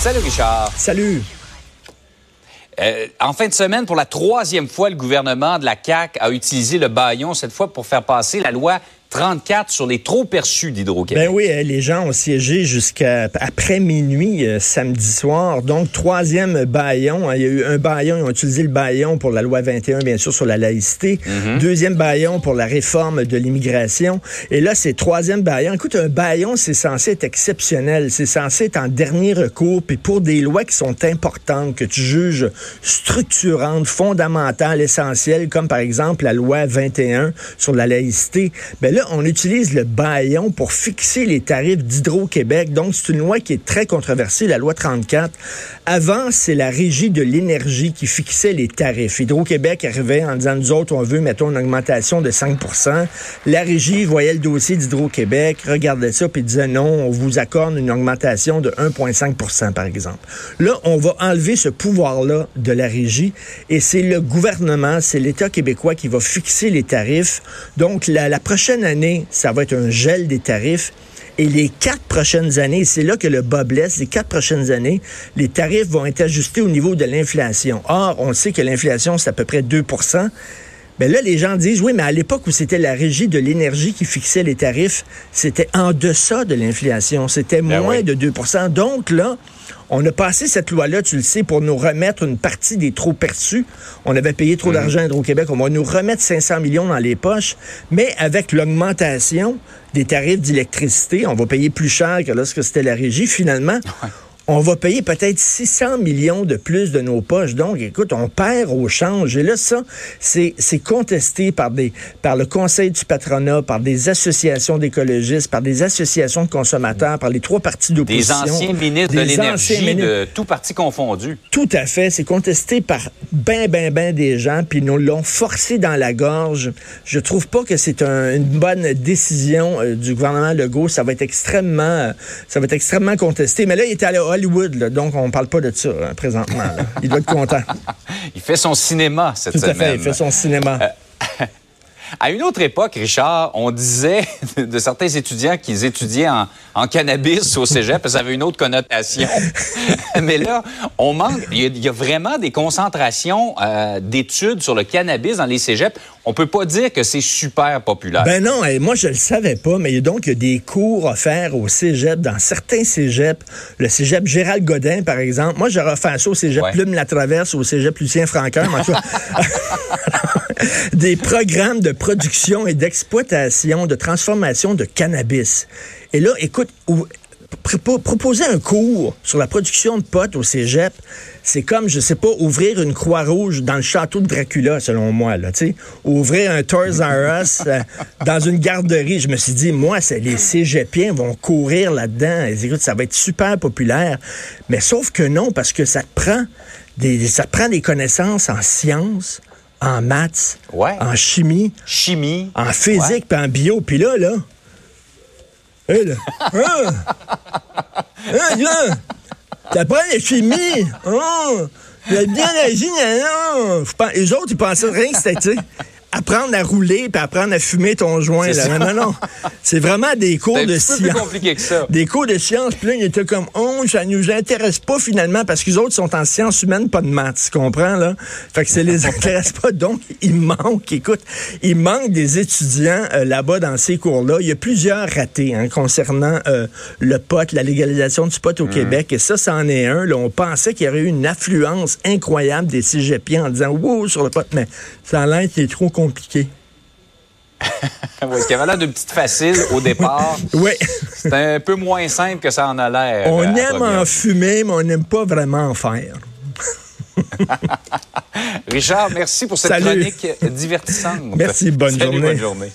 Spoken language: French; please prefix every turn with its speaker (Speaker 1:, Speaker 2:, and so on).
Speaker 1: Salut Richard.
Speaker 2: Salut.
Speaker 1: Euh, en fin de semaine, pour la troisième fois, le gouvernement de la CAQ a utilisé le baillon, cette fois pour faire passer la loi 34 sur les trop perçus d'Hydro-Québec.
Speaker 2: Ben oui, euh, les gens ont siégé jusqu'à après minuit euh, samedi soir. Donc, troisième baillon. Hein, il y a eu un baillon, ils ont utilisé le baillon pour la loi 21, bien sûr, sur la laïcité.
Speaker 1: Mhm.
Speaker 2: Deuxième baillon pour la réforme de l'immigration. Et là, c'est troisième baillon. Écoute, un baillon, c'est censé être exceptionnel. C'est censé être en dernier recours. Puis pour des lois qui sont importantes, que tu juges structurantes, fondamentales, essentielles, comme par exemple la loi 21 sur la laïcité, ben là, on utilise le baillon pour fixer les tarifs d'Hydro-Québec. Donc, c'est une loi qui est très controversée, la loi 34. Avant, c'est la régie de l'énergie qui fixait les tarifs. Hydro-Québec arrivait en disant, nous autres, on veut, mettons, une augmentation de 5% La régie voyait le dossier d'Hydro-Québec, regardait ça, puis disait, non, on vous accorde une augmentation de 1,5% par exemple. Là, on va enlever ce pouvoir-là de la régie et c'est le gouvernement, c'est l'État québécois qui va fixer les tarifs. Donc, la, la prochaine année, ça va être un gel des tarifs. Et les quatre prochaines années, c'est là que le bas blesse, les quatre prochaines années, les tarifs vont être ajustés au niveau de l'inflation. Or, on sait que l'inflation, c'est à peu près 2 ben là, les gens disent, oui, mais à l'époque où c'était la régie de l'énergie qui fixait les tarifs, c'était en deçà de l'inflation. C'était
Speaker 1: Ben
Speaker 2: moins
Speaker 1: oui.
Speaker 2: de 2% Donc là, on a passé cette loi-là, tu le sais, pour nous remettre une partie des trop perçus. On avait payé trop d'argent à Hydro-Québec. On va nous remettre 500 millions dans les poches. Mais avec l'augmentation des tarifs d'électricité, on va payer plus cher que lorsque c'était la régie. Finalement, on va payer peut-être 600 millions de plus de nos poches. Donc, écoute, on perd au change. Et là, ça, c'est contesté par, des, par le Conseil du patronat, par des associations d'écologistes, par des associations de consommateurs, par les trois partis
Speaker 1: Des
Speaker 2: d'opposition.
Speaker 1: anciens ministres de
Speaker 2: Des anciens
Speaker 1: l'énergie
Speaker 2: ministres.
Speaker 1: de tout parti confondu.
Speaker 2: Tout à fait. C'est contesté par ben, ben, ben des gens, puis nous l'ont forcé dans la gorge. Je trouve pas que c'est un- une bonne décision euh, du gouvernement Legault. Ça va être extrêmement, euh, ça va être extrêmement contesté. Mais là, il est à Hollywood, là, donc on parle pas de ça hein, présentement. là. Il doit être content.
Speaker 1: Il fait son cinéma cette
Speaker 2: Tout à
Speaker 1: semaine.
Speaker 2: fait. Il fait son cinéma.
Speaker 1: À une autre époque, Richard, on disait de certains étudiants qu'ils étudiaient en, en cannabis au cégep, ça avait une autre connotation. Mais là, on manque. Il y a, il y a vraiment des concentrations euh, d'études sur le cannabis dans les cégeps. On peut pas dire que c'est super populaire.
Speaker 2: Ben non, et moi je le savais pas, mais donc il y a des cours offerts au cégep, dans certains cégeps. Le cégep Gérald Godin, par exemple. Moi, j'aurais offert ça au cégep
Speaker 1: Ouais.
Speaker 2: Plume La Traverse, au cégep Lucien Franqueur. des programmes de production et d'exploitation, de transformation de cannabis. Et là, écoute, ou- pr- proposer un cours sur la production de potes au cégep, c'est comme, je sais pas, ouvrir une croix rouge dans le château de Dracula, selon moi, là. Ouvrir un Toys R euh, dans une garderie. Je me suis dit, moi, les cégepiens vont courir là-dedans. Et Écoute, ça va être super populaire. Mais sauf que non, parce que ça prend des, ça prend des connaissances en sciences, en maths,
Speaker 1: Ouais.
Speaker 2: en chimie,
Speaker 1: Chimie.
Speaker 2: en physique, puis en bio. Puis là, là, hé, là, hein, hein, là, t'apprends la chimie, hein, la biologie, non, Les autres, ils pensaient rien que c'était, apprendre à rouler puis apprendre à fumer ton joint.
Speaker 1: C'est
Speaker 2: Là.
Speaker 1: ça.
Speaker 2: Non, non, c'est vraiment des cours
Speaker 1: C'est un
Speaker 2: de
Speaker 1: petit peu plus
Speaker 2: science.
Speaker 1: compliqué que ça.
Speaker 2: Des cours de sciences, puis là, ils étaient comme, oh, ça nous intéresse pas finalement, parce qu'ils autres sont en sciences humaines, pas de maths, tu comprends, là? Fait que ça les intéresse pas, donc il manque, écoute, il manque des étudiants euh, là-bas dans ces cours-là. Il y a plusieurs ratés hein, concernant euh, le pot, la légalisation du pot au Québec, et ça, c'en est un. Là, on pensait qu'il y aurait eu une affluence incroyable des cégepiens en disant, wow, sur le pot, mais ça a l'air qu'il est trop compliqué.
Speaker 1: Ouais, ce qui avait l'air d'une petite facile au départ.
Speaker 2: Oui.
Speaker 1: C'est un peu moins simple que ça en a l'air.
Speaker 2: On
Speaker 1: euh,
Speaker 2: aime en fumer, mais on n'aime pas vraiment en faire.
Speaker 1: Richard, merci pour cette
Speaker 2: Salut.
Speaker 1: chronique divertissante.
Speaker 2: Merci, bonne
Speaker 1: Salut,
Speaker 2: journée.
Speaker 1: bonne journée.